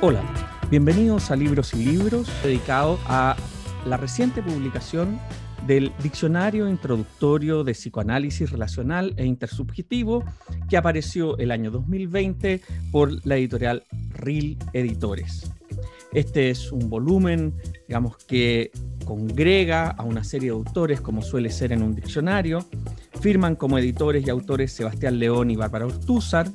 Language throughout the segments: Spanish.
Hola, bienvenidos a Libros y Libros, dedicado a la reciente publicación del Diccionario Introductorio de Psicoanálisis Relacional e Intersubjetivo que apareció el año 2020 por la editorial RIL Editores. Este es un volumen, digamos, que congrega a una serie de autores, como suele ser en un diccionario. Firman como editores y autores Sebastián León y Bárbara Ortúzar,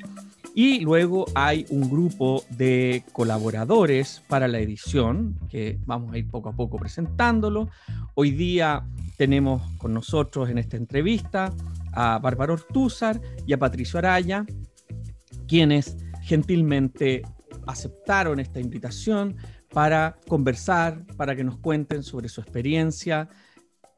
y luego hay un grupo de colaboradores para la edición, que vamos a ir poco a poco presentándolo. Hoy día tenemos con nosotros en esta entrevista a Bárbara Ortúzar y a Patricio Araya, quienes gentilmente aceptaron esta invitación para conversar, para que nos cuenten sobre su experiencia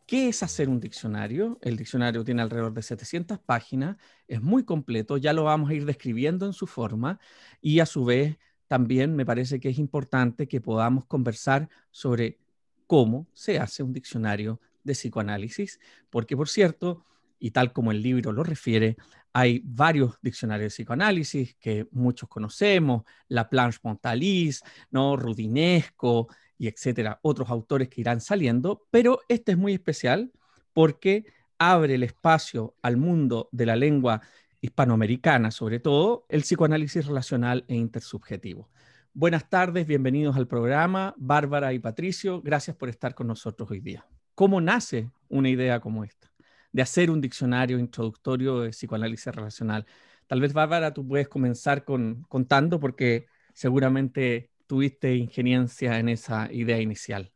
¿Qué es hacer un diccionario? El diccionario tiene alrededor de 700 páginas, es muy completo, ya lo vamos a ir describiendo en su forma y a su vez también me parece que es importante que podamos conversar sobre cómo se hace un diccionario de psicoanálisis, porque por cierto, y tal como el libro lo refiere, hay varios diccionarios de psicoanálisis que muchos conocemos, La Planche Montalis, ¿no? Rudinesco, y etcétera, otros autores que irán saliendo, pero este es muy especial porque abre el espacio al mundo de la lengua hispanoamericana, sobre todo el psicoanálisis relacional e intersubjetivo. Buenas tardes, bienvenidos al programa, Bárbara y Patricio, gracias por estar con nosotros hoy día. ¿Cómo nace una idea como esta, de hacer un diccionario introductorio de psicoanálisis relacional? Tal vez, Bárbara, tú puedes comenzar con, contando porque seguramente tuviste ingeniencia en esa idea inicial?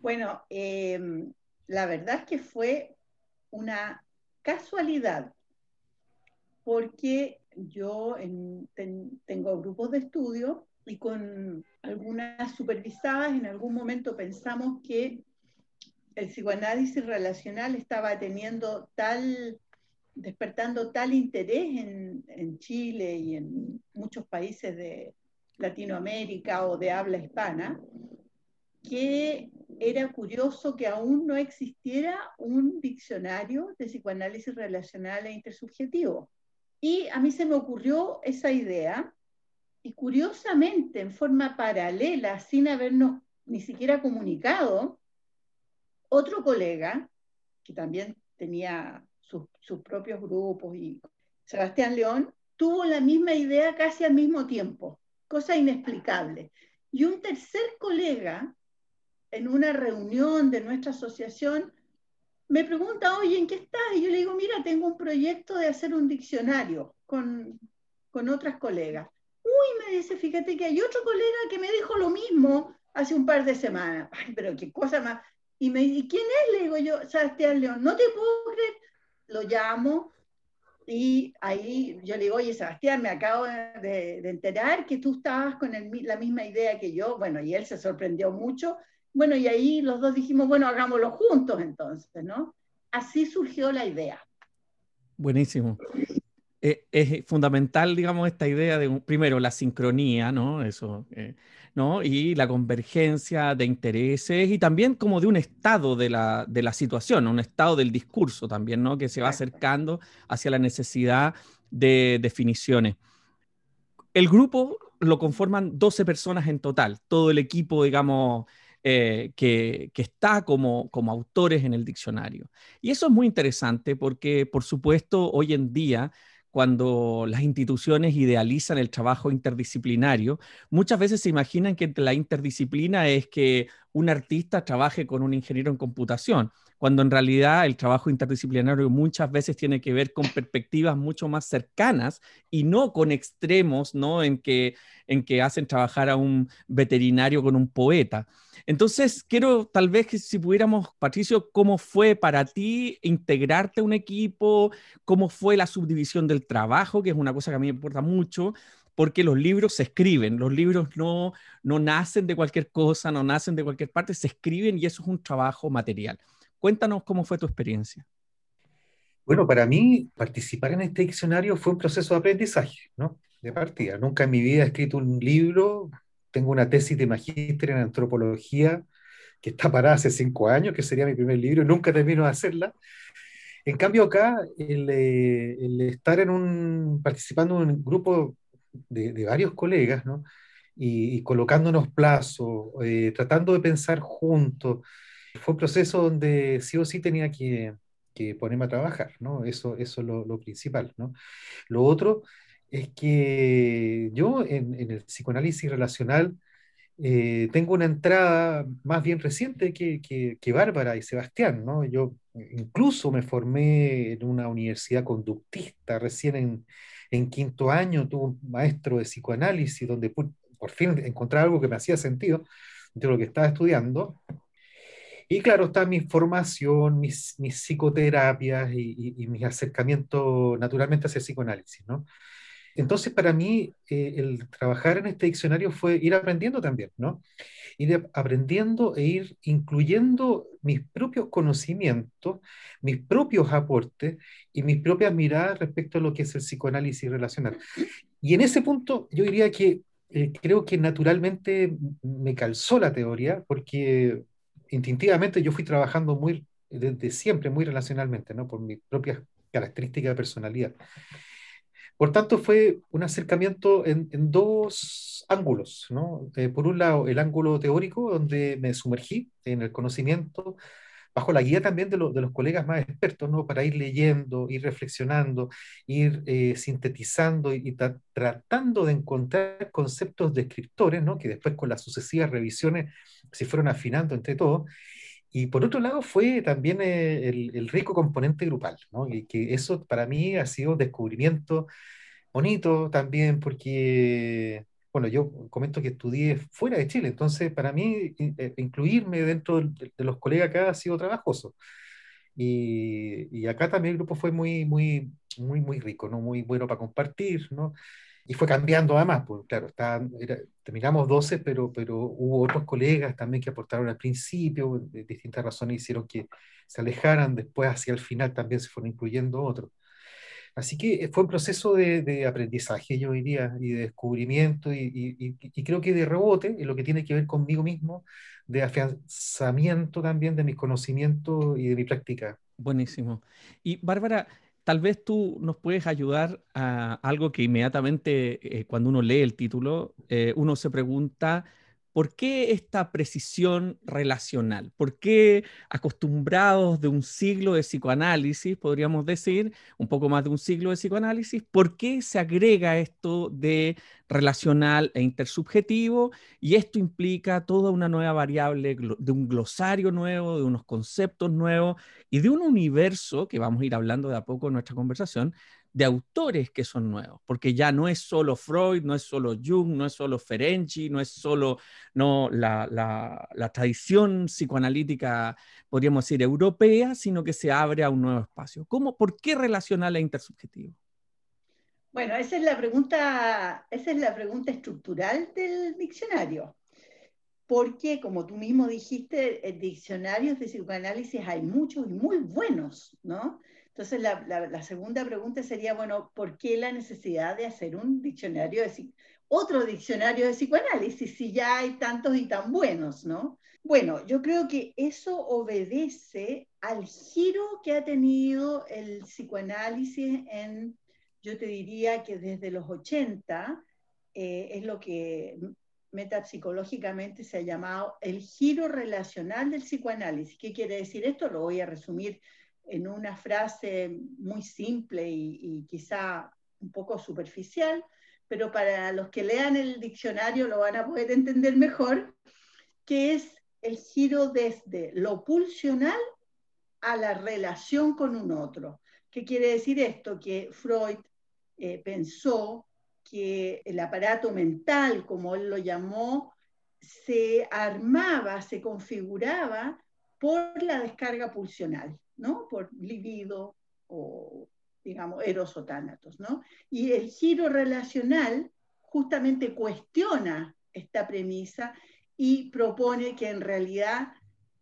Bueno, em, la verdad es que fue una casualidad, porque yo tengo grupos de estudio y con algunas supervisadas en algún momento pensamos que el psicoanálisis relacional estaba teniendo tal, despertando tal interés en Chile y en muchos países de, Latinoamérica o de habla hispana, que era curioso que aún no existiera un diccionario de psicoanálisis relacional e intersubjetivo. Y a mí se me ocurrió esa idea y curiosamente, en forma paralela, sin habernos ni siquiera comunicado, otro colega, que también tenía sus, sus propios grupos, y Sebastián León, tuvo la misma idea casi al mismo tiempo cosa inexplicable. Y un tercer colega, en una reunión de nuestra asociación, me pregunta, oye, ¿en qué estás? Y yo le digo, mira, tengo un proyecto de hacer un diccionario con, con otras colegas. Uy, me dice, fíjate que hay otro colega que me dijo lo mismo hace un par de semanas. Ay, pero qué cosa más. Y me dice, ¿quién es? Le digo yo, Sebastián León, no te puedo creer. Lo llamo, y ahí yo le digo, oye, Sebastián, me acabo de, enterar que tú estabas con la misma idea que yo. Bueno, y él se sorprendió mucho. Bueno, y ahí los dos dijimos, bueno, hagámoslo juntos entonces, ¿no? Así surgió la idea. Buenísimo. Eh, es fundamental, digamos, esta idea de, primero, la sincronía, ¿no? Eso, eh, ¿no? Y la convergencia de intereses y también como de un estado de la, de la situación, un estado del discurso también, ¿no? Que se va acercando hacia la necesidad de definiciones. El grupo lo conforman 12 personas en total, todo el equipo, digamos, eh, que, que, está como, como autores en el diccionario. Y eso es muy interesante porque, por supuesto, hoy en día cuando las instituciones idealizan el trabajo interdisciplinario, muchas veces se imaginan que la interdisciplina es que un artista trabaje con un ingeniero en computación, cuando en realidad el trabajo interdisciplinario muchas veces tiene que ver con perspectivas mucho más cercanas y no con extremos, ¿no? En que, en que hacen trabajar a un veterinario con un poeta. Entonces, quiero tal vez que si pudiéramos, Patricio, ¿cómo fue para ti integrarte a un equipo? ¿Cómo fue la subdivisión del trabajo? Que es una cosa que a mí me importa mucho, porque los libros se escriben, los libros no, no nacen de cualquier cosa, no nacen de cualquier parte, se escriben y eso es un trabajo material. Cuéntanos cómo fue tu experiencia. Bueno, para mí participar en este diccionario fue un proceso de aprendizaje, ¿no? De partida. Nunca en mi vida he escrito un libro, tengo una tesis de magíster en antropología que está parada hace cinco años, que sería mi primer libro, y nunca termino de hacerla. En cambio acá, el, eh, estar en un, participando en un grupo de, varios colegas, ¿no? y, colocándonos plazos, eh, tratando de pensar juntos. Fue un proceso donde sí o sí tenía que, que ponerme a trabajar, ¿no? Eso, eso es lo, lo principal, ¿no? Lo otro es que yo en, en el psicoanálisis relacional eh, tengo una entrada más bien reciente que, que, que, Bárbara y Sebastián, ¿no? Yo incluso me formé en una universidad conductista recién en, en quinto año, tuve un maestro de psicoanálisis donde por, por fin encontré algo que me hacía sentido de lo que estaba estudiando. Y claro, está mi formación, mis, mis psicoterapias y, y, y mis acercamientos naturalmente hacia el psicoanálisis, ¿no? Entonces, para mí, eh, el trabajar en este diccionario fue ir aprendiendo también, ¿no? Ir aprendiendo e ir incluyendo mis propios conocimientos, mis propios aportes y mis propias miradas respecto a lo que es el psicoanálisis relacional. Y en ese punto, yo diría que eh, creo que naturalmente me calzó la teoría, porque instintivamente yo fui trabajando muy, desde siempre, muy relacionalmente, ¿no? Por mis propias características de personalidad. Por tanto, fue un acercamiento en, dos ángulos. ¿no? Eh, por un lado, el ángulo teórico, donde me sumergí en el conocimiento, bajo la guía también de, lo, de los colegas más expertos, ¿no? para ir leyendo, ir reflexionando, ir eh, sintetizando y, y tratando de encontrar conceptos descriptores, ¿no? que después con las sucesivas revisiones se fueron afinando entre todos. Y por otro lado fue también eh, el, el, rico componente grupal, ¿no? Y que eso para mí ha sido un descubrimiento bonito también porque, bueno, yo comento que estudié fuera de Chile, entonces para mí eh, incluirme dentro de, de, los colegas acá ha sido trabajoso. Y, y, acá también el grupo fue muy, muy, muy, muy rico, ¿no? Muy bueno para compartir, ¿no? y fue cambiando además, pues claro, está, era, terminamos 12, pero, pero hubo otros colegas también que aportaron al principio, de distintas razones hicieron que se alejaran, después hacia el final también se fueron incluyendo otros. Así que fue un proceso de, aprendizaje, yo diría, y de descubrimiento, y, creo que de rebote, en lo que tiene que ver conmigo mismo, de afianzamiento también de mis conocimientos y de mi práctica. Buenísimo. Y Bárbara, tal vez tú nos puedes ayudar a algo que inmediatamente eh, cuando uno lee el título, eh, uno se pregunta, ¿por qué esta precisión relacional? ¿Por qué acostumbrados de un siglo de psicoanálisis, podríamos decir, un poco más de un siglo de psicoanálisis, por qué se agrega esto de relacional e intersubjetivo? Y esto implica toda una nueva variable, de un glosario nuevo, de unos conceptos nuevos y de un universo que vamos a ir hablando de a poco en nuestra conversación, de autores que son nuevos, porque ya no es solo Freud, no es solo Jung, no es solo Ferenczi, no es solo no, la, la, la, tradición psicoanalítica, podríamos decir, europea, sino que se abre a un nuevo espacio. ¿Cómo, ¿Por qué relacional e intersubjetivo? Bueno, esa es la pregunta, esa es la pregunta estructural del diccionario. Porque, como tú mismo dijiste, en diccionarios de psicoanálisis hay muchos y muy buenos, ¿no? Entonces, la, segunda pregunta sería, bueno, ¿por qué la necesidad de hacer un diccionario de otro diccionario de psicoanálisis si ya hay tantos y tan buenos, ¿no? Bueno, yo creo que eso obedece al giro que ha tenido el psicoanálisis en, yo te diría que desde los 80, eh, es lo que metapsicológicamente se ha llamado el giro relacional del psicoanálisis. ¿Qué quiere decir esto? Lo voy a resumir en una frase muy simple y, quizá un poco superficial, pero para los que lean el diccionario lo van a poder entender mejor, que es el giro desde lo pulsional a la relación con un otro. ¿Qué quiere decir esto? Que Freud eh, pensó que el aparato mental, como él lo llamó, se armaba, se configuraba por la descarga pulsional. ¿No? Por libido o, digamos, eros o tánatos, ¿no? Y el giro relacional justamente cuestiona esta premisa y propone que en realidad,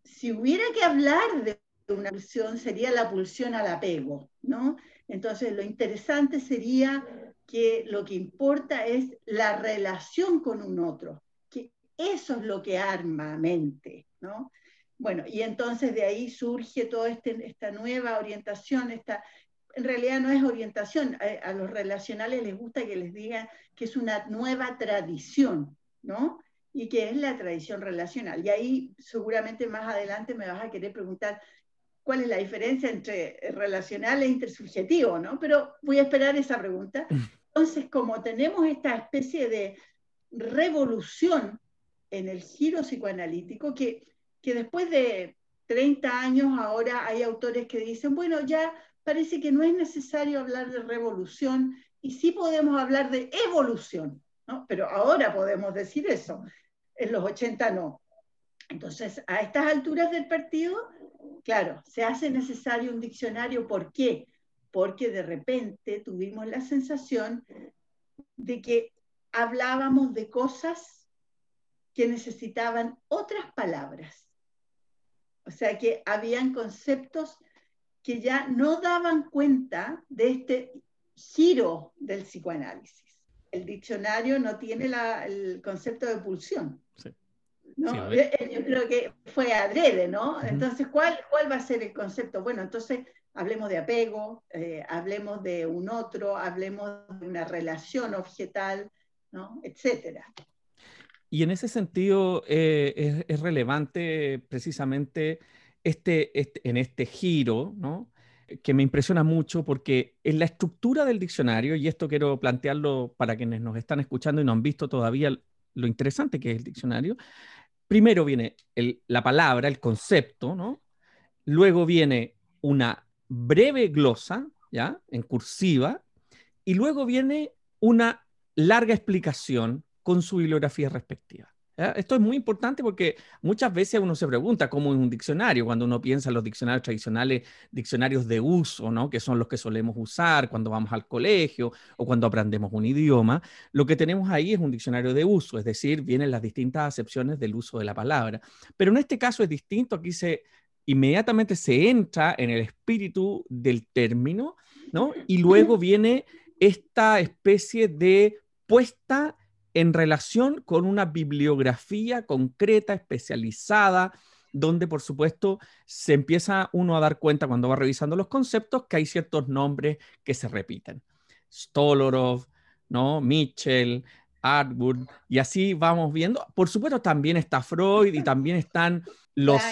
si hubiera que hablar de una pulsión, sería la pulsión al apego, ¿no? Entonces, lo interesante sería que lo que importa es la relación con un otro, que eso es lo que arma mente, ¿no? Bueno, y entonces de ahí surge toda este, esta nueva orientación, esta, en realidad no es orientación, a, a, los relacionales les gusta que les digan que es una nueva tradición, ¿no? Y que es la tradición relacional. Y ahí seguramente más adelante me vas a querer preguntar cuál es la diferencia entre relacional e intersubjetivo, ¿no? Pero voy a esperar esa pregunta. Mm. Entonces, como tenemos esta especie de revolución en el giro psicoanalítico, que, que después de 30 años ahora hay autores que dicen, bueno, ya parece que no es necesario hablar de revolución y sí podemos hablar de evolución, ¿no? Pero ahora podemos decir eso, en los 80 no. Entonces, a estas alturas del partido, claro, se hace necesario un diccionario. ¿Por qué? Porque de repente tuvimos la sensación de que hablábamos de cosas que necesitaban otras palabras. O sea que habían conceptos que ya no daban cuenta de este giro del psicoanálisis. El diccionario no tiene el concepto de pulsión. ¿no? yo, creo que fue adrede, ¿no? Entonces, ¿cuál, ¿cuál va a ser el concepto? Bueno, entonces hablemos de apego, eh, hablemos de un otro, hablemos de una relación objetal, ¿no? Etcétera. Y en ese sentido eh, es, relevante precisamente este, este, en este giro, que me impresiona mucho porque en la estructura del diccionario, y esto quiero plantearlo para quienes nos están escuchando y no han visto todavía lo interesante que es el diccionario, primero viene la palabra, el concepto. Luego viene una breve glosa, ¿ya? En cursiva, y luego viene una larga explicación con su bibliografía respectiva. Esto es muy importante porque muchas veces uno se pregunta cómo es un diccionario, cuando uno piensa en los diccionarios tradicionales, diccionarios de uso, ¿no? que son los que solemos usar cuando vamos al colegio o cuando aprendemos un idioma, lo que tenemos ahí es un diccionario de uso, es decir, vienen las distintas acepciones del uso de la palabra. Pero en este caso es distinto, aquí se inmediatamente se entra en el espíritu del término, ¿no? Y luego viene esta especie de puesta en relación con una bibliografía concreta, especializada, donde por supuesto se empieza uno a dar cuenta cuando va revisando los conceptos que hay ciertos nombres que se repiten. Stolorov, ¿no? Mitchell, Atwood, y así vamos viendo. Por supuesto también está Freud y también están los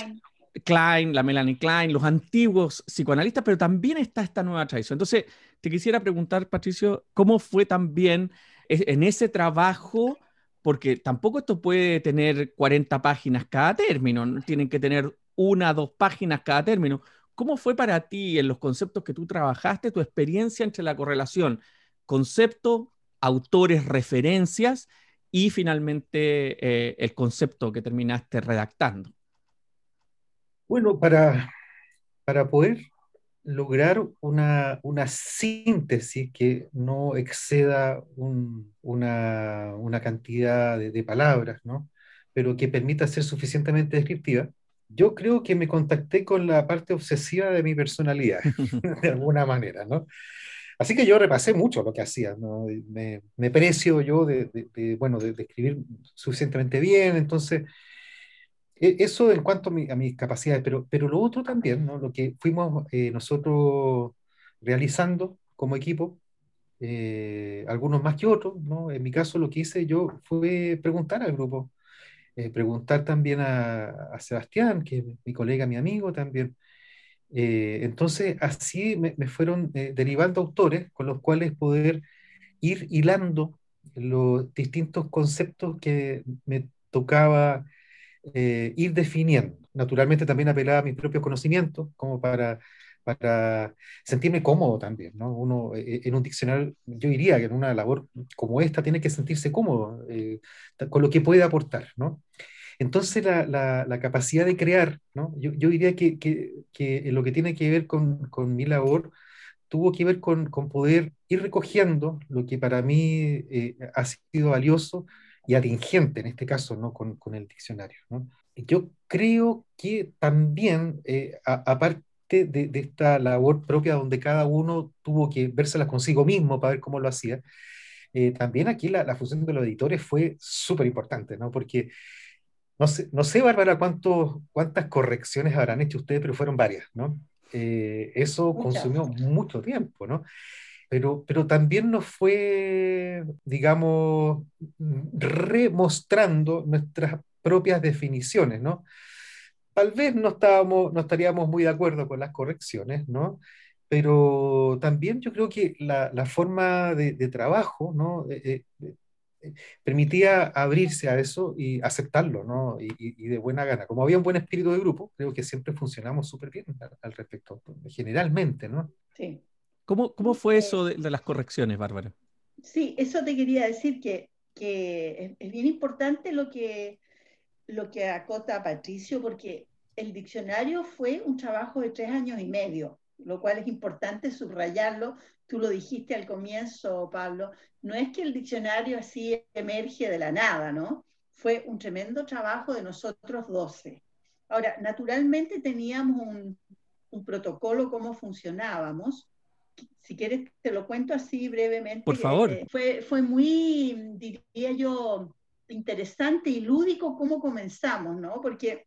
Klein. la Melanie Klein, los antiguos psicoanalistas, pero también está esta nueva tradición. Entonces, te quisiera preguntar, Patricio, ¿cómo fue también en ese trabajo, porque tampoco esto puede tener 40 páginas cada término, tienen que tener una, dos páginas cada término. ¿Cómo fue para ti en los conceptos que tú trabajaste, tu experiencia entre la correlación concepto, autores, referencias y finalmente eh, el concepto que terminaste redactando? Bueno, para, para poder lograr una, síntesis que no exceda una, cantidad de, palabras, ¿no? pero que permita ser suficientemente descriptiva, yo creo que me contacté con la parte obsesiva de mi personalidad, de alguna manera, ¿no? Así que yo repasé mucho lo que hacía, ¿no? me, me, precio yo de, bueno, de, escribir suficientemente bien, entonces eso en cuanto a, mis capacidades, pero, pero lo otro también, ¿no? lo que fuimos eh, nosotros realizando como equipo, eh, algunos más que otros, ¿no? en mi caso lo que hice yo fue preguntar al grupo, eh, preguntar también a, a, Sebastián, que es mi colega, mi amigo también. entonces así me, me fueron derivando autores con los cuales poder ir hilando los distintos conceptos que me tocaba eh, ir definiendo. Naturalmente también apelaba a mis propios conocimientos, como para, para sentirme cómodo también, ¿no? Uno eh, en un diccionario, yo diría que en una labor como esta tiene que sentirse cómodo eh, con lo que puede aportar, ¿no? Entonces la, la, capacidad de crear, ¿no? Yo, yo diría que, que, que, lo que tiene que ver con, con mi labor tuvo que ver con, con, poder ir recogiendo lo que para mí ha sido valioso y atingente en este caso, ¿no? Con, con el diccionario, ¿no? Yo creo que también, eh, aparte de, de, esta labor propia donde cada uno tuvo que vérselas consigo mismo para ver cómo lo hacía, eh, también aquí la, la, función de los editores fue súper importante, ¿no? Porque no sé, no sé Bárbara, cuántos, cuántas correcciones habrán hecho ustedes, pero fueron varias, ¿no? Eh, eso consumió mucho tiempo, ¿no? Pero, pero también nos fue, digamos, remostrando nuestras propias definiciones, ¿no? Tal vez no, estábamos, no estaríamos muy de acuerdo con las correcciones, ¿no? Pero también yo creo que la, la forma de, trabajo, ¿no? Eh, eh, eh, permitía abrirse a eso y aceptarlo, ¿no? Y, y, de buena gana. Como había un buen espíritu de grupo, creo que siempre funcionamos súper bien al, respecto, generalmente, ¿no? Sí. ¿Cómo, cómo fue eso de, de, las correcciones, Bárbara? Sí, eso te quería decir que, que es bien importante lo que, lo que acota Patricio, porque el diccionario fue un trabajo de tres años y medio, lo cual es importante subrayarlo. Tú lo dijiste al comienzo, Pablo, no es que el diccionario así emerge de la nada, ¿no? Fue un tremendo trabajo de nosotros doce. Ahora, naturalmente teníamos un, un protocolo, cómo funcionábamos. Si quieres, te lo cuento así brevemente. Por favor. Eh, fue, fue muy, diría yo, interesante y lúdico cómo comenzamos, ¿no? Porque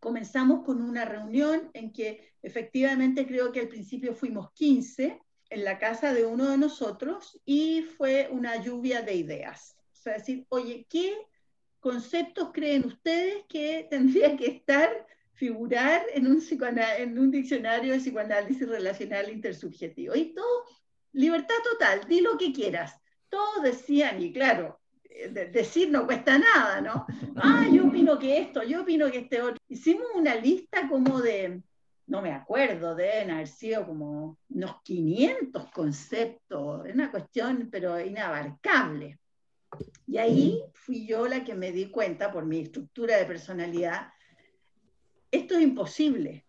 comenzamos con una reunión en que efectivamente creo que al principio fuimos 15 en la casa de uno de nosotros y fue una lluvia de ideas. O sea, decir, oye, ¿qué conceptos creen ustedes que tendría que estar, figurar en un, en un diccionario de psicoanálisis relacional intersubjetivo? Y todo, libertad total, di lo que quieras. Todos decían, y claro, decir no cuesta nada, ¿no? Ah, yo opino que esto, yo opino que este otro. Hicimos una lista como de, no me acuerdo, deben haber sido como unos 500 conceptos, una cuestión, pero inabarcable. Y ahí fui yo la que me di cuenta, por mi estructura de personalidad, esto es imposible.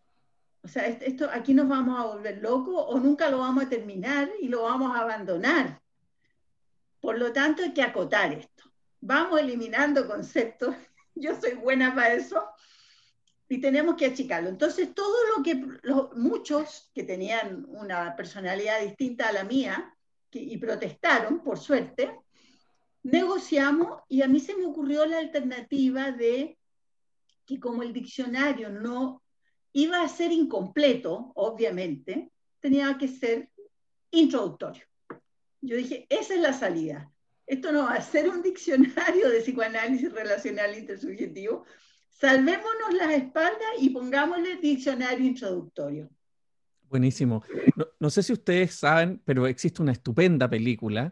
O sea, esto, aquí nos vamos a volver locos o nunca lo vamos a terminar y lo vamos a abandonar. Por lo tanto, hay que acotar esto. Vamos eliminando conceptos. Yo soy buena para eso. Y tenemos que achicarlo. Entonces, todo lo que los, muchos que tenían una personalidad distinta a la mía y protestaron, por suerte, negociamos y a mí se me ocurrió la alternativa de que como el diccionario no iba a ser incompleto, obviamente, tenía que ser introductorio. Yo dije, esa es la salida. Esto no va a ser un diccionario de psicoanálisis relacional intersubjetivo. Salvémonos las espaldas y pongámosle diccionario introductorio. Buenísimo. No, no, sé si ustedes saben, pero existe una estupenda película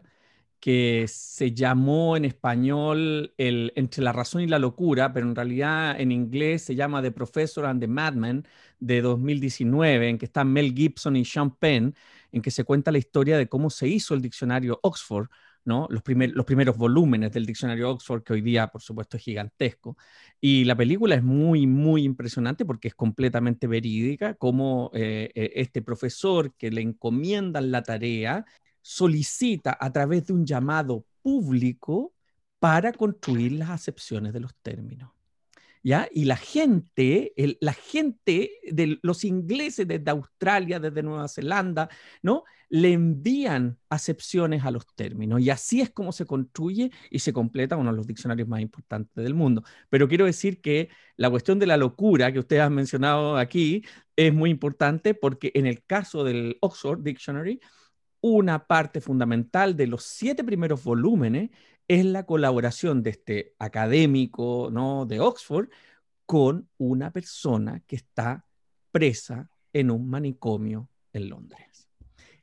que se llamó en español el, Entre la razón y la locura, pero en realidad en inglés se llama The Professor and the Madman de 2019, en que están Mel Gibson y Sean Penn, en que se cuenta la historia de cómo se hizo el diccionario Oxford, ¿no? Los, primer, los primeros volúmenes del diccionario Oxford, que hoy día, por supuesto, es gigantesco. Y la película es muy, muy impresionante porque es completamente verídica, como eh, eh, este profesor que le encomiendan la tarea solicita a través de un llamado público para construir las acepciones de los términos. ¿ya? Y la gente, la gente de los ingleses desde Australia, desde Nueva Zelanda, ¿no? Le envían acepciones a los términos y así es como se construye y se completa uno de los diccionarios más importantes del mundo. Pero quiero decir que la cuestión de la locura que ustedes han mencionado aquí es muy importante porque en el caso del Oxford Dictionary, una parte fundamental de los siete primeros volúmenes es la colaboración de este académico ¿no? de Oxford con una persona que está presa en un manicomio en Londres.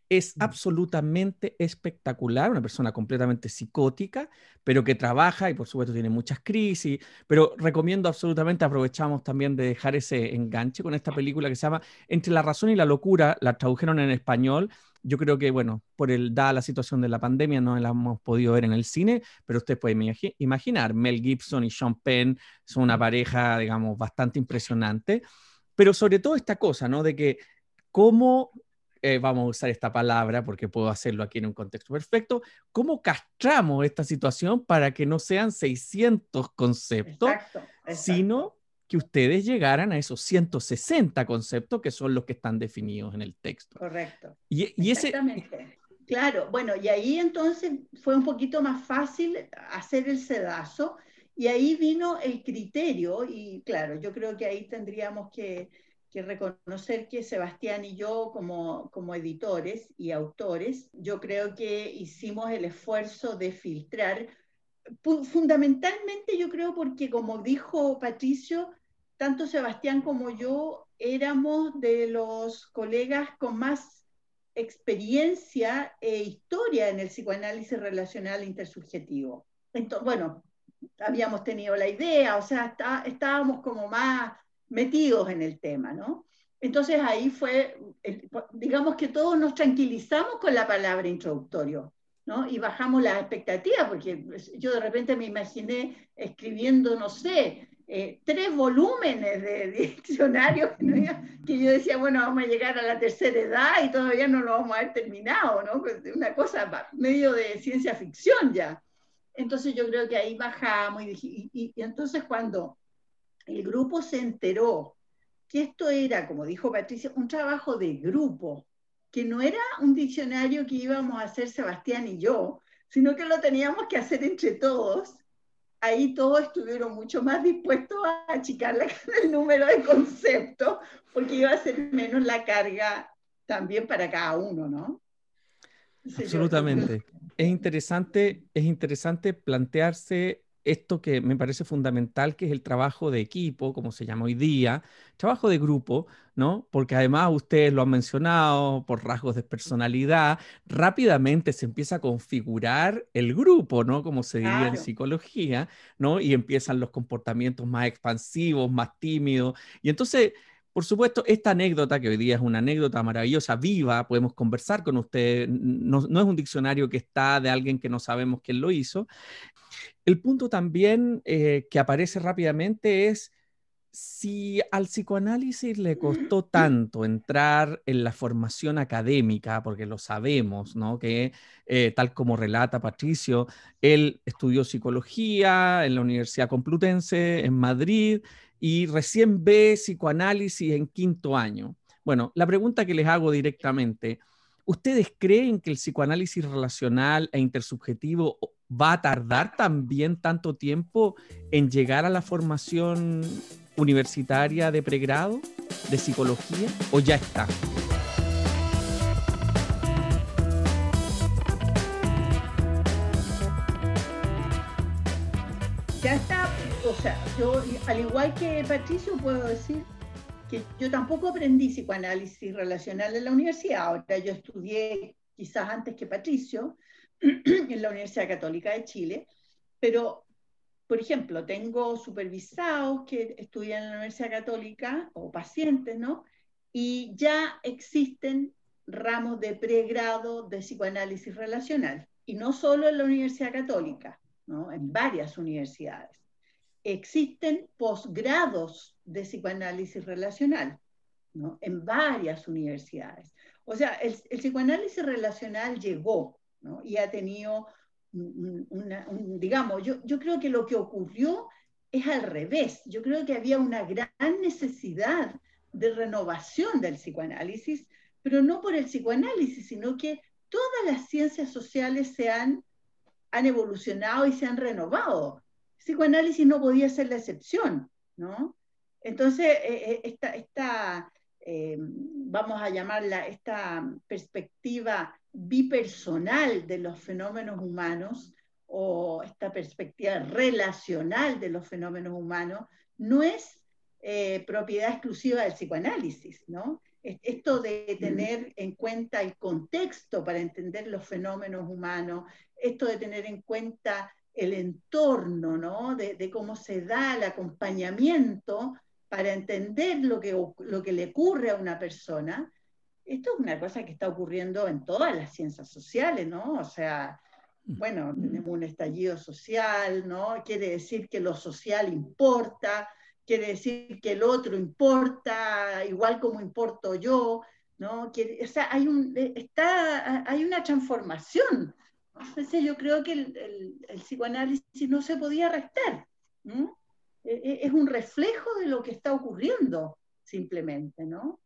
Es mm. absolutamente espectacular, una persona completamente psicótica, pero que trabaja y por supuesto tiene muchas crisis, pero recomiendo absolutamente, aprovechamos también de dejar ese enganche con esta película que se llama Entre la razón y la locura, la tradujeron en español, yo creo que, bueno, por el, dada la situación de la pandemia, no la hemos podido ver en el cine, pero usted puede imaginar, Mel Gibson y Sean Penn son una pareja, digamos, bastante impresionante, pero sobre todo esta cosa, ¿no? De que cómo, eh, vamos a usar esta palabra porque puedo hacerlo aquí en un contexto perfecto, cómo castramos esta situación para que no sean 600 conceptos, exacto, exacto. sino que ustedes llegaran a esos 160 conceptos que son los que están definidos en el texto. Correcto. Y, y ese... Claro, bueno, y ahí entonces fue un poquito más fácil hacer el sedazo y ahí vino el criterio y claro, yo creo que ahí tendríamos que, que reconocer que Sebastián y yo como, como editores y autores, yo creo que hicimos el esfuerzo de filtrar, fundamentalmente yo creo porque como dijo Patricio, tanto Sebastián como yo éramos de los colegas con más experiencia e historia en el psicoanálisis relacional intersubjetivo. Entonces, bueno, habíamos tenido la idea, o sea, estábamos como más metidos en el tema, ¿no? Entonces ahí fue, digamos que todos nos tranquilizamos con la palabra introductorio, ¿no? Y bajamos las expectativas, porque yo de repente me imaginé escribiendo, no sé, eh, tres volúmenes de, diccionarios que yo decía, bueno, vamos a llegar a la tercera edad y todavía no lo vamos a haber terminado, ¿no? Pues, una cosa medio de ciencia ficción ya. Entonces yo creo que ahí bajamos y, y entonces cuando el grupo se enteró que esto era, como dijo Patricia, un trabajo de grupo, que no era un diccionario que íbamos a hacer Sebastián y yo, sino que lo teníamos que hacer entre todos. Ahí todos estuvieron mucho más dispuestos a achicar el número de conceptos, porque iba a ser menos la carga también para cada uno, ¿no? Absolutamente. Es interesante, es interesante plantearse esto que me parece fundamental, que es el trabajo de equipo, como se llama hoy día, trabajo de grupo, ¿no? Porque además ustedes lo han mencionado por rasgos de personalidad, rápidamente se empieza a configurar el grupo, ¿no? Como se diría en psicología, ¿no? Y empiezan los comportamientos más expansivos, más tímidos. Y entonces... Por supuesto, esta anécdota, que hoy día es una anécdota maravillosa, viva, podemos conversar con usted, no, es un diccionario que está de alguien que no sabemos quién lo hizo, el punto también eh, que aparece rápidamente es si al psicoanálisis le costó tanto entrar en la formación académica, porque lo sabemos, ¿no? Que eh, tal como relata Patricio, él estudió psicología en la Universidad Complutense en Madrid y recién ve psicoanálisis en quinto año. Bueno, la pregunta que les hago directamente, ¿ustedes creen que el psicoanálisis relacional e intersubjetivo va a tardar también tanto tiempo en llegar a la formación universitaria de pregrado de psicología o ya está? Ya está, o sea, yo al igual que Patricio puedo decir que yo tampoco aprendí psicoanálisis relacional en la universidad, ahora yo estudié quizás antes que Patricio, en la Universidad Católica de Chile, pero, por ejemplo, tengo supervisados que estudian en la Universidad Católica o pacientes, ¿no? Y ya existen ramos de pregrado de psicoanálisis relacional, y no solo en la Universidad Católica, ¿no? En varias universidades. Existen posgrados de psicoanálisis relacional, ¿no? En varias universidades. O sea, el, psicoanálisis relacional llegó, y ha tenido, una, digamos, yo, yo creo que lo que ocurrió es al revés. Yo creo que había una gran necesidad de renovación del psicoanálisis, pero no por el psicoanálisis, sino que todas las ciencias sociales se han, han evolucionado y se han renovado. Psicoanálisis no podía ser la excepción, ¿no? Entonces, eh, eh, esta, esta eh, vamos a llamarla, esta perspectiva bipersonal de los fenómenos humanos o esta perspectiva relacional de los fenómenos humanos no es eh, propiedad exclusiva del psicoanálisis, ¿no? Esto de tener en cuenta el contexto para entender los fenómenos humanos, esto de tener en cuenta el entorno, ¿no? De, de cómo se da el acompañamiento para entender lo que, lo que le ocurre a una persona, esto es una cosa que está ocurriendo en todas las ciencias sociales, ¿no? O sea, bueno, tenemos un estallido social, ¿no? Quiere decir que lo social importa, quiere decir que el otro importa, igual como importo yo, ¿no? o sea, hay, un, está, hay una transformación. Entonces yo creo que el, el, psicoanálisis no se podía restar. E, e, es un reflejo de lo que está ocurriendo, simplemente, ¿no?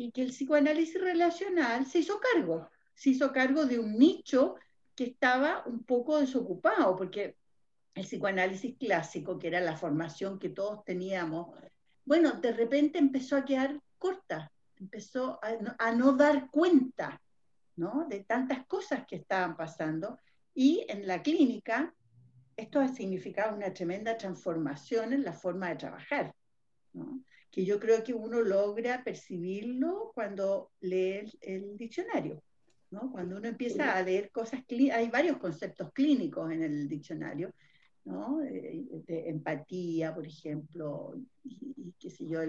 y que el psicoanálisis relacional se hizo cargo, se hizo cargo de un nicho que estaba un poco desocupado, porque el psicoanálisis clásico, que era la formación que todos teníamos, bueno, de repente empezó a quedar corta, empezó a no, dar cuenta ¿no? de tantas cosas que estaban pasando y en la clínica esto ha significado una tremenda transformación en la forma de trabajar, ¿no? que yo creo que uno logra percibirlo cuando lee el, diccionario. ¿no? Cuando uno empieza a leer cosas, hay varios conceptos clínicos en el diccionario, ¿no? de, empatía, por ejemplo, y, qué sé yo,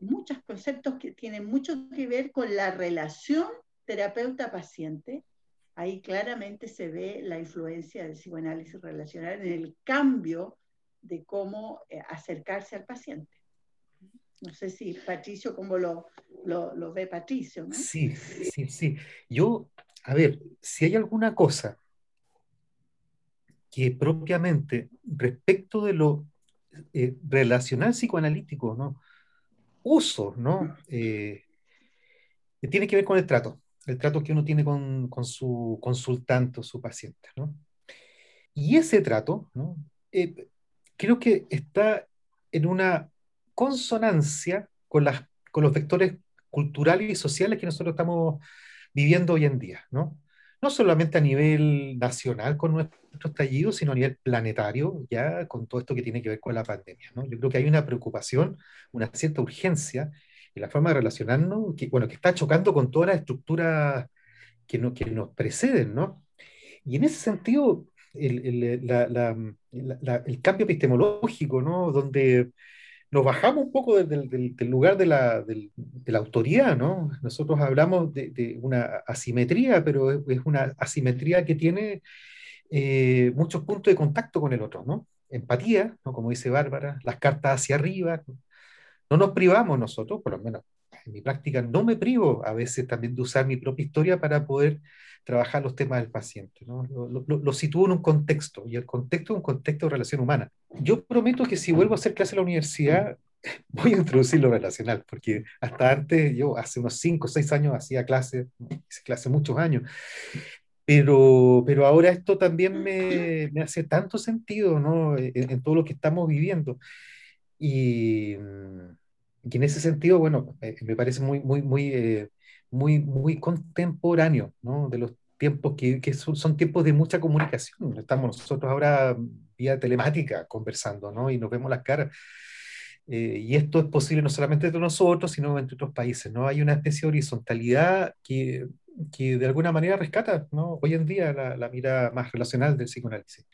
muchos conceptos que tienen mucho que ver con la relación terapeuta-paciente. Ahí claramente se ve la influencia del psicoanálisis relacional en el cambio de cómo eh, acercarse al paciente. No sé si Patricio, cómo lo, lo, ve Patricio. ¿no? Sí, sí, sí. Yo, a ver, si hay alguna cosa que propiamente respecto de lo eh, relacional psicoanalítico, ¿no? uso, ¿no? Eh, tiene que ver con el trato, el trato que uno tiene con, con su consultante o su paciente, ¿no? Y ese trato, ¿no? Eh, creo que está en una consonancia con, las, con los vectores culturales y sociales que nosotros estamos viviendo hoy en día, ¿no? No solamente a nivel nacional con nuestros tallidos, sino a nivel planetario, ya con todo esto que tiene que ver con la pandemia, ¿no? Yo creo que hay una preocupación, una cierta urgencia en la forma de relacionarnos, que, bueno, que está chocando con todas las estructuras que, no, que nos preceden, ¿no? Y en ese sentido, el, el, la, la, el cambio epistemológico, ¿no? Donde nos bajamos un poco del, lugar de la, la, autoridad, ¿no? Nosotros hablamos de, una asimetría, pero es, una asimetría que tiene eh, muchos puntos de contacto con el otro, ¿no? Empatía, ¿no? Como dice Bárbara, las cartas hacia arriba. No nos privamos nosotros, por lo menos en mi práctica no me privo a veces también de usar mi propia historia para poder trabajar los temas del paciente. ¿no? Lo, lo, sitúo en un contexto y el contexto es un contexto de relación humana. Yo prometo que si vuelvo a hacer clase en la universidad, voy a introducir lo relacional, porque hasta antes, yo hace unos 5 o 6 años hacía clase, hice clase muchos años, pero, pero ahora esto también me, me hace tanto sentido ¿no? en, en, todo lo que estamos viviendo. Y, y en ese sentido, bueno, eh, me parece muy, muy, muy, eh, muy, muy contemporáneo, ¿no? De los tiempos que, que son, son, tiempos de mucha comunicación. Estamos nosotros ahora vía telemática conversando, ¿no? Y nos vemos las caras. Eh, y esto es posible no solamente entre nosotros, sino entre otros países, ¿no? Hay una especie de horizontalidad que, que de alguna manera rescata, ¿no? Hoy en día la, la mirada más relacional del psicoanálisis.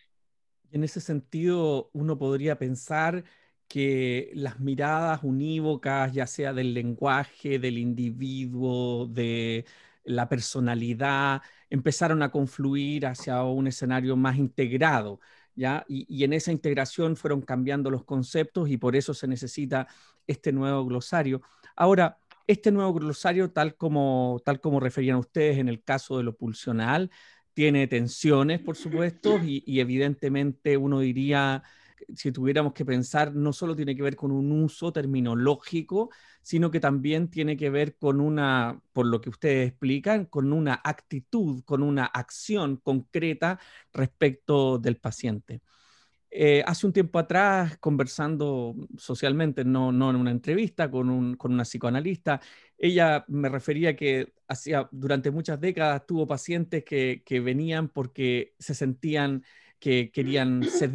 En ese sentido, uno podría pensar que las miradas unívocas, ya sea del lenguaje, del individuo, de la personalidad, empezaron a confluir hacia un escenario más integrado. ¿ya? Y, en esa integración fueron cambiando los conceptos y por eso se necesita este nuevo glosario. Ahora, este nuevo glosario, tal como, tal como referían ustedes en el caso de lo pulsional, tiene tensiones, por supuesto, y evidentemente uno diría si tuviéramos que pensar, no solo tiene que ver con un uso terminológico, sino que también tiene que ver con una, por lo que ustedes explican, con una actitud, con una acción concreta respecto del paciente. Eh, hace un tiempo atrás, conversando socialmente, no, no en una entrevista con, un, con, una psicoanalista, ella me refería que hacía, durante muchas décadas tuvo pacientes que, que venían porque se sentían que querían ser,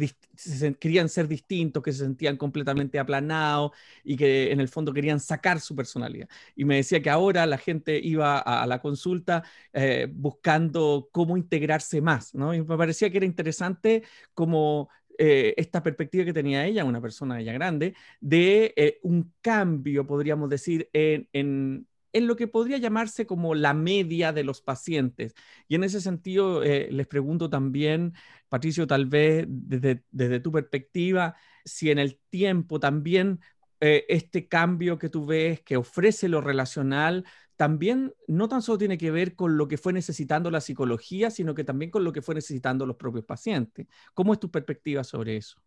querían ser distintos, que se sentían completamente aplanados y que en el fondo querían sacar su personalidad. Y me decía que ahora la gente iba a, la consulta eh, buscando cómo integrarse más, ¿no? Y me parecía que era interesante como eh, esta perspectiva que tenía ella, una persona ya grande, de eh, un cambio, podríamos decir, en, en lo que podría llamarse como la media de los pacientes. Y en ese sentido, eh, les pregunto también, Patricio, tal vez desde, desde, tu perspectiva, si en el tiempo también eh, este cambio que tú ves que ofrece lo relacional, también no tan solo tiene que ver con lo que fue necesitando la psicología, sino que también con lo que fue necesitando los propios pacientes. ¿Cómo es tu perspectiva sobre eso?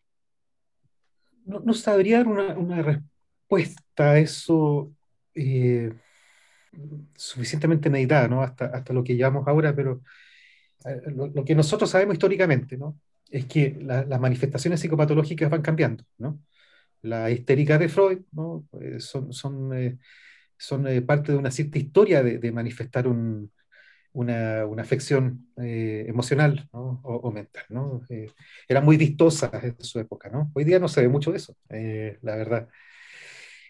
No, sabría dar una, una, respuesta a eso. Eh suficientemente meditada, ¿no? Hasta, hasta lo que llevamos ahora, pero eh, lo, que nosotros sabemos históricamente, ¿no? Es que las manifestaciones psicopatológicas van cambiando, ¿no? La histérica de Freud, ¿no? Eh, son, son, eh, son eh, parte de una cierta historia de, manifestar una, afección eh, emocional o, mental. ¿no? eran muy vistosas en su época. ¿no? Hoy día no se ve mucho de eso, la verdad.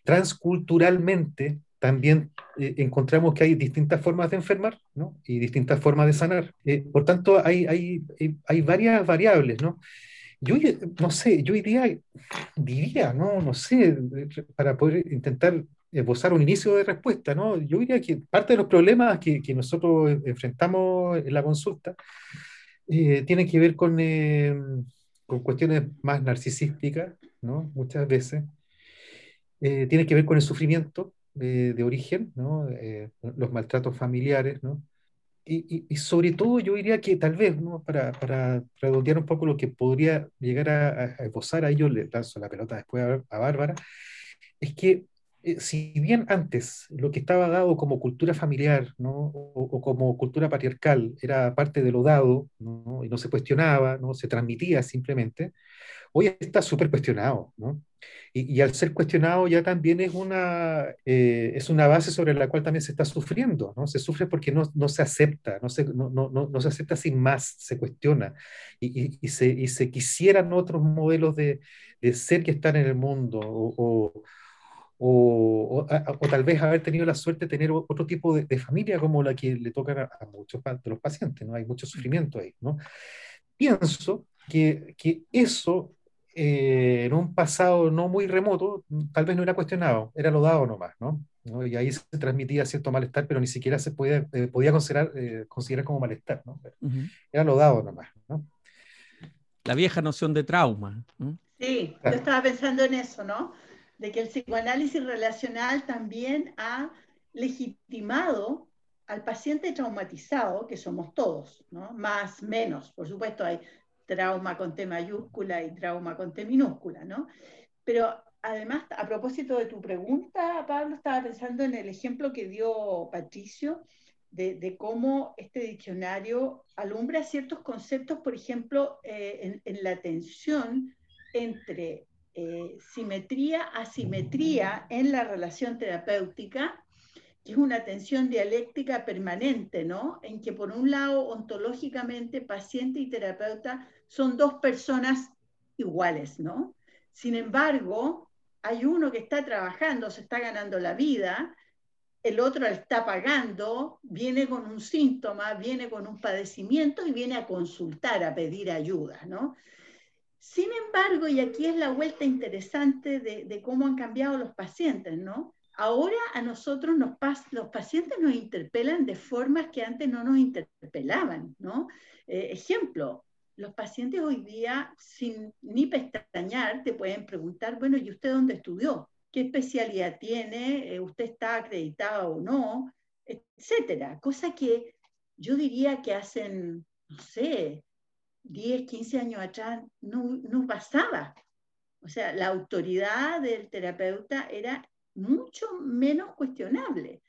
Transculturalmente, también encontramos que hay distintas formas de enfermar ¿no? y distintas formas de sanar. por tanto, hay, hay, hay, varias variables. ¿no? Yo no sé, yo diría, diría, no, no sé, para poder intentar esbozar un inicio de respuesta, ¿no? Yo diría que parte de los problemas que, que nosotros enfrentamos en la consulta eh, tienen que ver con, eh, con cuestiones más narcisísticas, ¿no? Muchas veces. Eh, tiene que ver con el sufrimiento de, de origen, ¿no? Eh, los maltratos familiares, ¿no? y, sobre todo yo diría que tal vez, ¿no? para, para redondear un poco lo que podría llegar a, a esbozar, a ellos le lanzo la pelota después a, Bárbara, es que eh, si bien antes lo que estaba dado como cultura familiar ¿no? o, como cultura patriarcal era parte de lo dado ¿no? y no se cuestionaba, ¿no? se transmitía simplemente, hoy está súper cuestionado. ¿no? Y, al ser cuestionado ya también es una, eh, es una base sobre la cual también se está sufriendo, ¿no? Se sufre porque no, no se acepta, no se, no, no, se acepta sin más, se cuestiona. Y, y, se, y se quisieran otros modelos de, de, ser que están en el mundo, o, o, o, tal vez haber tenido la suerte de tener otro tipo de, familia como la que le tocan a, a, muchos de los pacientes, ¿no? Hay mucho sufrimiento ahí, ¿no? Pienso que, que eso eh, en un pasado no muy remoto, tal vez no era cuestionado, era lo dado nomás, ¿no? Y ahí se transmitía cierto malestar, pero ni siquiera se podía, eh, podía considerar, eh, considerar como malestar, ¿no? Era lo dado nomás, ¿no? La vieja noción de trauma. Sí, yo estaba pensando en eso, ¿no? De que el psicoanálisis relacional también ha legitimado al paciente traumatizado, que somos todos, ¿no? Más, menos, por supuesto, hay trauma con T mayúscula y trauma con T minúscula, ¿no? Pero además, a propósito de tu pregunta, Pablo, estaba pensando en el ejemplo que dio Patricio de, cómo este diccionario alumbra ciertos conceptos, por ejemplo, eh, en, la tensión entre eh, simetría, asimetría en la relación terapéutica que es una tensión dialéctica permanente, ¿no? En que por un lado, ontológicamente, paciente y terapeuta son dos personas iguales, ¿no? Sin embargo, hay uno que está trabajando, se está ganando la vida, el otro está pagando, viene con un síntoma, viene con un padecimiento y viene a consultar, a pedir ayuda, ¿no? Sin embargo, y aquí es la vuelta interesante de, cómo han cambiado los pacientes, ¿no? Ahora a nosotros nos los pacientes nos interpelan de formas que antes no nos interpelaban, ¿no? Eh, ejemplo, los pacientes hoy día, sin ni pestañear, te pueden preguntar, bueno, ¿y usted dónde estudió? ¿Qué especialidad tiene? Eh, ¿Usted está acreditado o no? Etcétera. Cosa que yo diría que hacen, no sé, 10, 15 años atrás no, no pasaba. O sea, la autoridad del terapeuta era mucho menos cuestionable.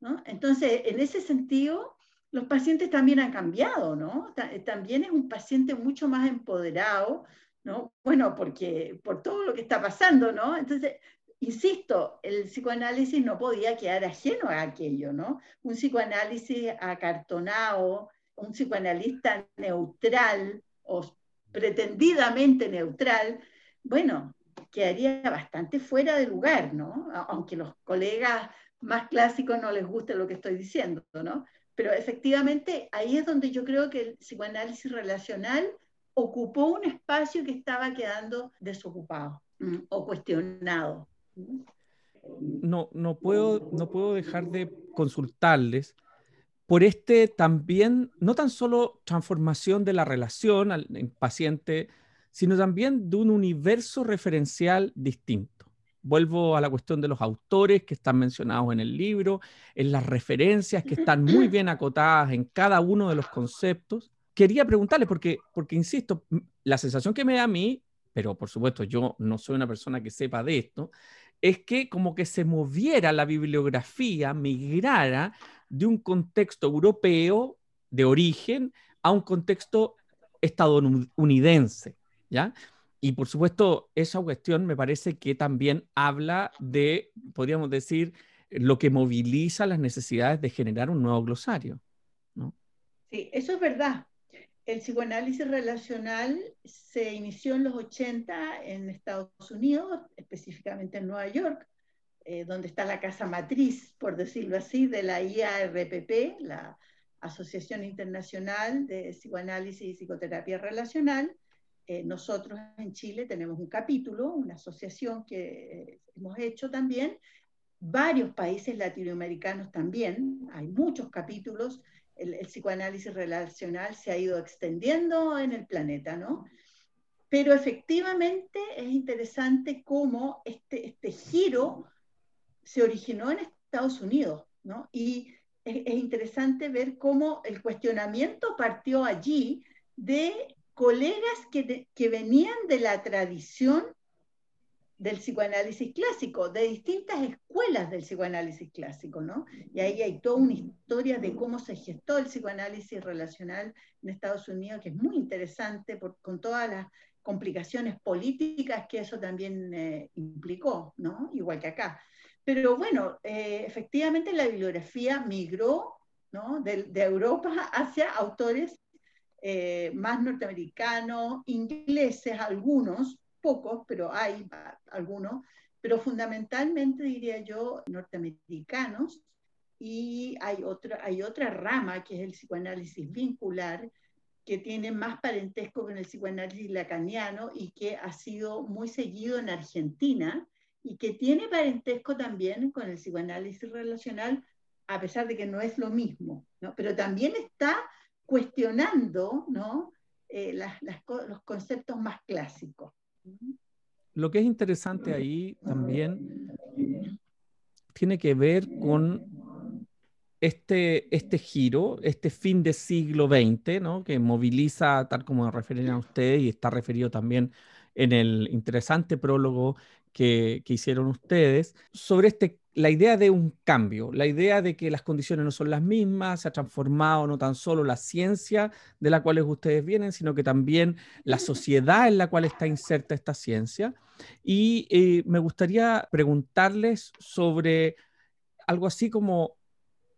¿no? Entonces, en ese sentido, los pacientes también han cambiado, ¿no? También es un paciente mucho más empoderado, ¿no? Bueno, porque por todo lo que está pasando, ¿no? Entonces, insisto, el psicoanálisis no podía quedar ajeno a aquello, ¿no? Un psicoanálisis acartonado, un psicoanalista neutral o pretendidamente neutral, bueno, quedaría bastante fuera de lugar, ¿no? Aunque los colegas más clásicos no les guste lo que estoy diciendo, ¿no? Pero efectivamente ahí es donde yo creo que el psicoanálisis relacional ocupó un espacio que estaba quedando desocupado o cuestionado. No, no, puedo, no puedo dejar de consultarles por este también, no tan solo transformación de la relación al paciente sino también de un universo referencial distinto. Vuelvo a la cuestión de los autores que están mencionados en el libro, en las referencias que están muy bien acotadas en cada uno de los conceptos. Quería preguntarle, porque, porque insisto, la sensación que me da a mí, pero por supuesto yo no soy una persona que sepa de esto, es que como que se moviera la bibliografía, migrara de un contexto europeo de origen a un contexto estadounidense. ¿ya? Y por supuesto, esa cuestión me parece que también habla de, podríamos decir, lo que moviliza las necesidades de generar un nuevo glosario. Sí, eso es verdad. El psicoanálisis relacional se inició en los 80 en Estados Unidos, específicamente en Nueva York, eh, donde está la casa matriz, por decirlo así, de la IARPP, la Asociación Internacional de Psicoanálisis y Psicoterapia Relacional. Eh, nosotros en Chile tenemos un capítulo, una asociación que eh, hemos hecho también. Varios países latinoamericanos también, hay muchos capítulos. El, el psicoanálisis relacional se ha ido extendiendo en el planeta, ¿no? Pero efectivamente es interesante cómo este, este giro se originó en Estados Unidos, ¿no? Y es, interesante ver cómo el cuestionamiento partió allí de colegas que, que venían de la tradición del psicoanálisis clásico, de distintas escuelas del psicoanálisis clásico, ¿no? Y ahí hay toda una historia de cómo se gestó el psicoanálisis relacional en Estados Unidos, que es muy interesante por, con todas las complicaciones políticas que eso también eh, implicó, ¿no? Igual que acá. Pero bueno, eh, efectivamente la bibliografía migró de, Europa hacia autores eh, más norteamericanos, ingleses, algunos, pocos, pero hay algunos, pero fundamentalmente diría yo norteamericanos, y hay otra, hay otra rama que es el psicoanálisis vincular, que tiene más parentesco con el psicoanálisis lacaniano y que ha sido muy seguido en Argentina, y que tiene parentesco también con el psicoanálisis relacional, a pesar de que no es lo mismo, ¿no? pero también está cuestionando ¿no? Eh, los conceptos más clásicos. Lo que es interesante ahí también tiene que ver con este, este giro, este fin de siglo XX, ¿no? que moviliza, tal como refieren a ustedes, y está referido también en el interesante prólogo que, hicieron ustedes sobre este, la idea de un cambio, la idea de que las condiciones no son las mismas, se ha transformado no tan solo la ciencia de la cual ustedes vienen, sino que también la sociedad en la cual está inserta esta ciencia. Y eh, me gustaría preguntarles sobre algo así como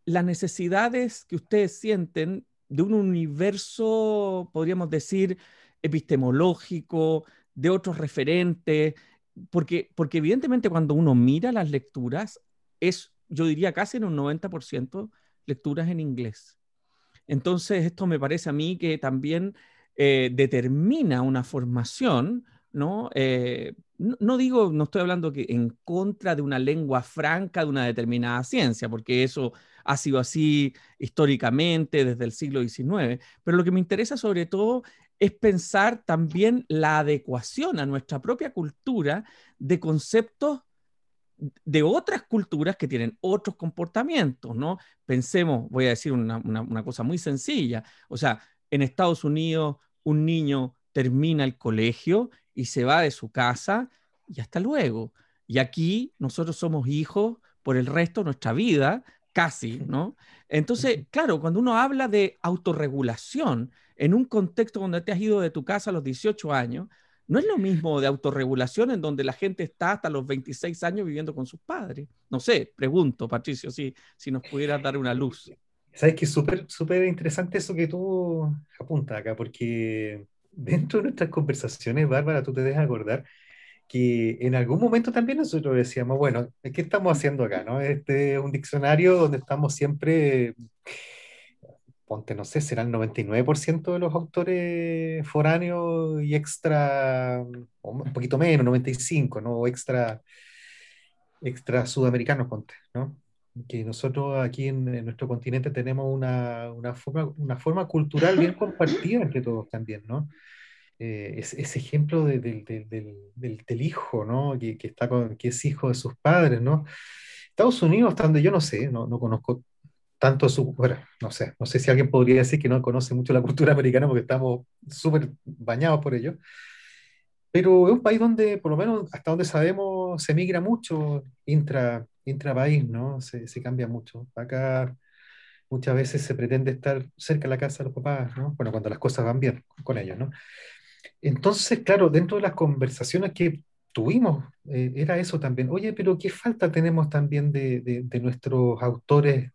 las necesidades que ustedes sienten de un universo, podríamos decir, epistemológico, de otros referentes, porque, porque evidentemente cuando uno mira las lecturas, es, yo diría, casi en un 90% lecturas en inglés. Entonces, esto me parece a mí que también eh, determina una formación, eh, ¿no? no, digo, no estoy hablando que en contra de una lengua franca de una determinada ciencia, porque eso ha sido así históricamente desde el siglo XIX, pero lo que me interesa sobre todo es pensar también la adecuación a nuestra propia cultura de conceptos de otras culturas que tienen otros comportamientos, ¿no? Pensemos, voy a decir una, cosa muy sencilla, o sea, en Estados Unidos un niño termina el colegio y se va de su casa y hasta luego. Y aquí nosotros somos hijos por el resto de nuestra vida, casi, ¿no? Entonces, claro, cuando uno habla de autorregulación, en un contexto donde te has ido de tu casa a los 18 años, no es lo mismo de autorregulación en donde la gente está hasta los 26 años viviendo con sus padres. No sé, pregunto, Patricio, si, si nos pudieras dar una luz. Sabes que es súper súper interesante eso que tú apuntas acá, porque dentro de nuestras conversaciones, Bárbara, tú te dejas acordar que en algún momento también nosotros decíamos, bueno, ¿qué estamos haciendo acá? ¿no? Este es un diccionario donde estamos siempre ponte, no sé, será el 99% de los autores foráneos y extra, un poquito menos, 95, ¿no? O extra, extra sudamericanos, ponte, ¿no? Que nosotros aquí en, nuestro continente tenemos una, una, forma, una forma cultural bien compartida entre todos también, ¿no? Eh, ese ejemplo de, del, del, del, hijo, ¿no? Que, que, está con, que es hijo de sus padres, ¿no? Estados Unidos, donde yo no sé, no, no conozco tanto su, bueno, no sé, no sé si alguien podría decir que no conoce mucho la cultura americana porque estamos súper bañados por ello, pero es un país donde, por lo menos hasta donde sabemos, se migra mucho intra, intra país, ¿no? Se, se cambia mucho. Acá muchas veces se pretende estar cerca de la casa de los papás, ¿no? Bueno, cuando las cosas van bien con ellos, ¿no? Entonces, claro, dentro de las conversaciones que tuvimos, eh, era eso también. Oye, pero ¿qué falta tenemos también de, de, nuestros autores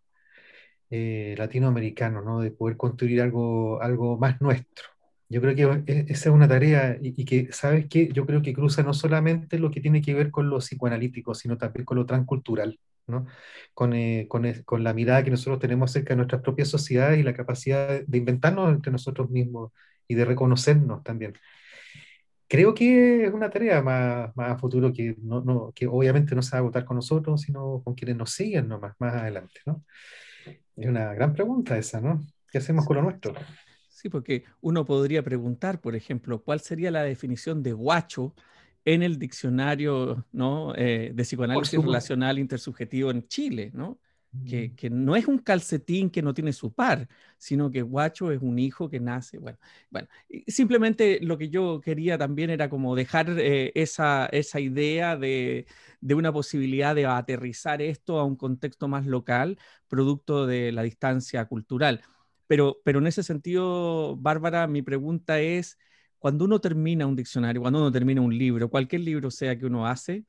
eh, latinoamericanos, ¿no? De poder construir algo, algo más nuestro. Yo creo que e, esa es una tarea y, que, ¿sabes qué? Yo creo que cruza no solamente lo que tiene que ver con lo psicoanalítico, sino también con lo transcultural, ¿no? Con, eh, con, con, la mirada que nosotros tenemos acerca de nuestras propias sociedades y la capacidad de inventarnos entre nosotros mismos y de reconocernos también creo que es una tarea más, más a futuro que, no, no, que obviamente no se va a agotar con nosotros, sino con quienes nos siguen nomás, más adelante, ¿no? Es una gran pregunta esa, ¿no? ¿Qué hacemos con lo nuestro? Sí, porque uno podría preguntar, por ejemplo, ¿cuál sería la definición de guacho en el diccionario ¿no? Eh, de psicoanálisis relacional intersubjetivo en Chile? ¿no? Mm. que, no es un calcetín que no tiene su par, sino que guacho es un hijo que nace. Bueno, bueno simplemente lo que yo quería también era como dejar eh, esa, esa idea de, de, una posibilidad de aterrizar esto a un contexto más local, producto de la distancia cultural. Pero, pero en ese sentido, Bárbara, mi pregunta es, cuando uno termina un diccionario, cuando uno termina un libro, cualquier libro sea que uno hace,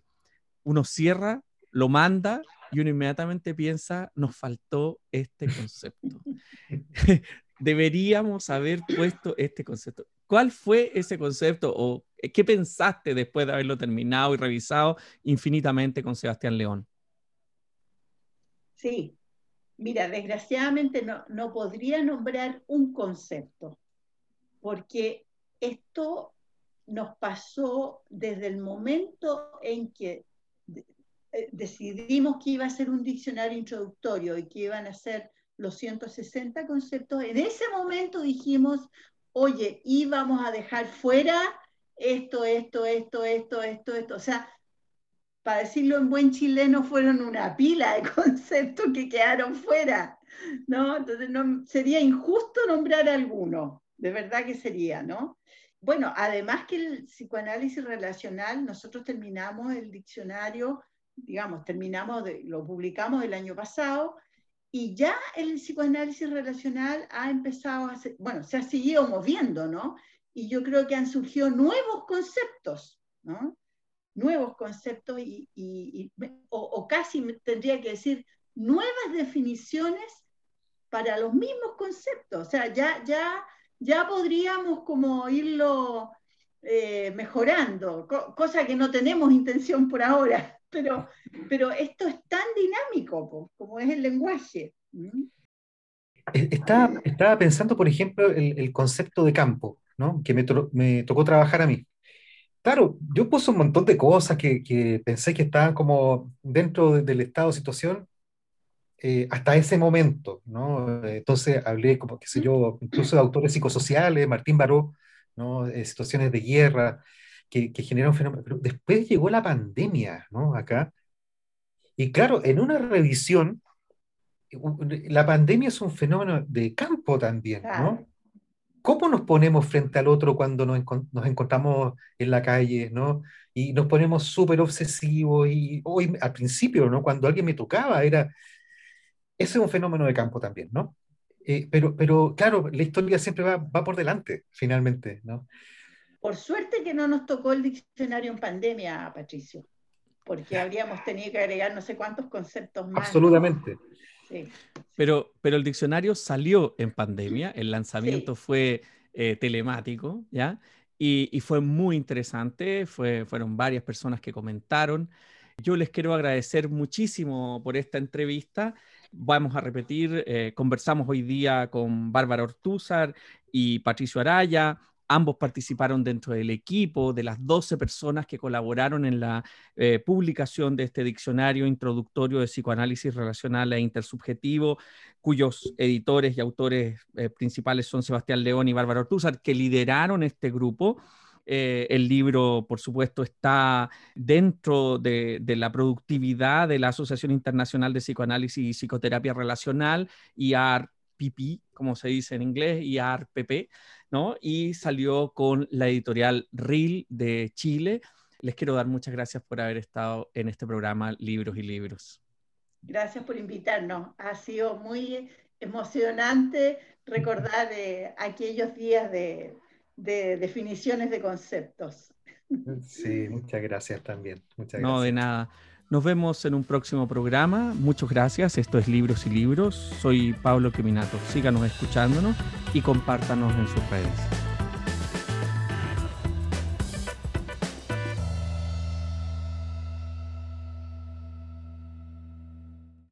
uno cierra, lo manda y uno inmediatamente piensa, nos faltó este concepto. Deberíamos haber puesto este concepto. ¿Cuál fue ese concepto o qué pensaste después de haberlo terminado y revisado infinitamente con Sebastián León? Sí, mira, desgraciadamente no, no podría nombrar un concepto, porque esto nos pasó desde el momento en que eh, decidimos que iba a ser un diccionario introductorio y que iban a ser los 160 conceptos, en ese momento dijimos, oye, íbamos a dejar fuera esto, esto, esto, esto, esto, esto. O sea, para decirlo en buen chileno, fueron una pila de conceptos que quedaron fuera, ¿no? Entonces no, sería injusto nombrar alguno, de verdad que sería, ¿no? Bueno, además que el psicoanálisis relacional, nosotros terminamos el diccionario digamos, terminamos, de, lo publicamos el año pasado y ya el psicoanálisis relacional ha empezado a, bueno, se ha seguido moviendo, ¿no? Y yo creo que han surgido nuevos conceptos. Nuevos conceptos y, o, casi tendría que decir nuevas definiciones para los mismos conceptos. O sea, ya, ya, ya podríamos como irlo eh, mejorando, cosa que no tenemos intención por ahora pero, pero esto es tan dinámico como es el lenguaje. E, estaba, estaba pensando, por ejemplo, el, el concepto de campo, ¿no? que me, me, tocó trabajar a mí. Claro, yo puse un montón de cosas que, que pensé que estaban como dentro del estado de situación eh, hasta ese momento, ¿no? Entonces hablé, como, qué sé yo, incluso de autores psicosociales, Martín Baró, ¿no? De situaciones de guerra, que, genera un fenómeno. Pero después llegó la pandemia, ¿no? Acá. Y claro, en una revisión, la pandemia es un fenómeno de campo también, ¿no? ¿Cómo nos ponemos frente al otro cuando nos, nos encontramos en la calle, ¿no? Y nos ponemos súper obsesivos y hoy, al principio, ¿no? Cuando alguien me tocaba, era... Ese es un fenómeno de campo también, ¿no? Eh, pero, pero claro, la historia siempre va, va por delante, finalmente, ¿no? Por suerte que no nos tocó el diccionario en pandemia, Patricio, porque habríamos tenido que agregar no sé cuántos conceptos más. Absolutamente. Pero, pero el diccionario salió en pandemia, el lanzamiento fue eh, telemático, ¿ya? Y, fue muy interesante, fue, fueron varias personas que comentaron. Yo les quiero agradecer muchísimo por esta entrevista. Vamos a repetir, eh, conversamos hoy día con Bárbara Ortúzar y Patricio Araya, Ambos participaron dentro del equipo de las 12 personas que colaboraron en la eh, publicación de este diccionario introductorio de psicoanálisis relacional e intersubjetivo, cuyos editores y autores eh, principales son Sebastián León y Bárbara Ortúzar, que lideraron este grupo. Eh, el libro, por supuesto, está dentro de, la productividad de la Asociación Internacional de Psicoanálisis y Psicoterapia Relacional, IARPP, como se dice en inglés, IARPP. ¿no? Y salió con la editorial RIL de Chile. Les quiero dar muchas gracias por haber estado en este programa Libros y Libros. Gracias por invitarnos. Ha sido muy emocionante recordar aquellos días de, de definiciones de conceptos. Sí, muchas gracias también. Muchas no, de nada. Nos vemos en un próximo programa. Muchas gracias. Esto es Libros y Libros. Soy Pablo Queminato. Síganos escuchándonos y compártanos en sus redes.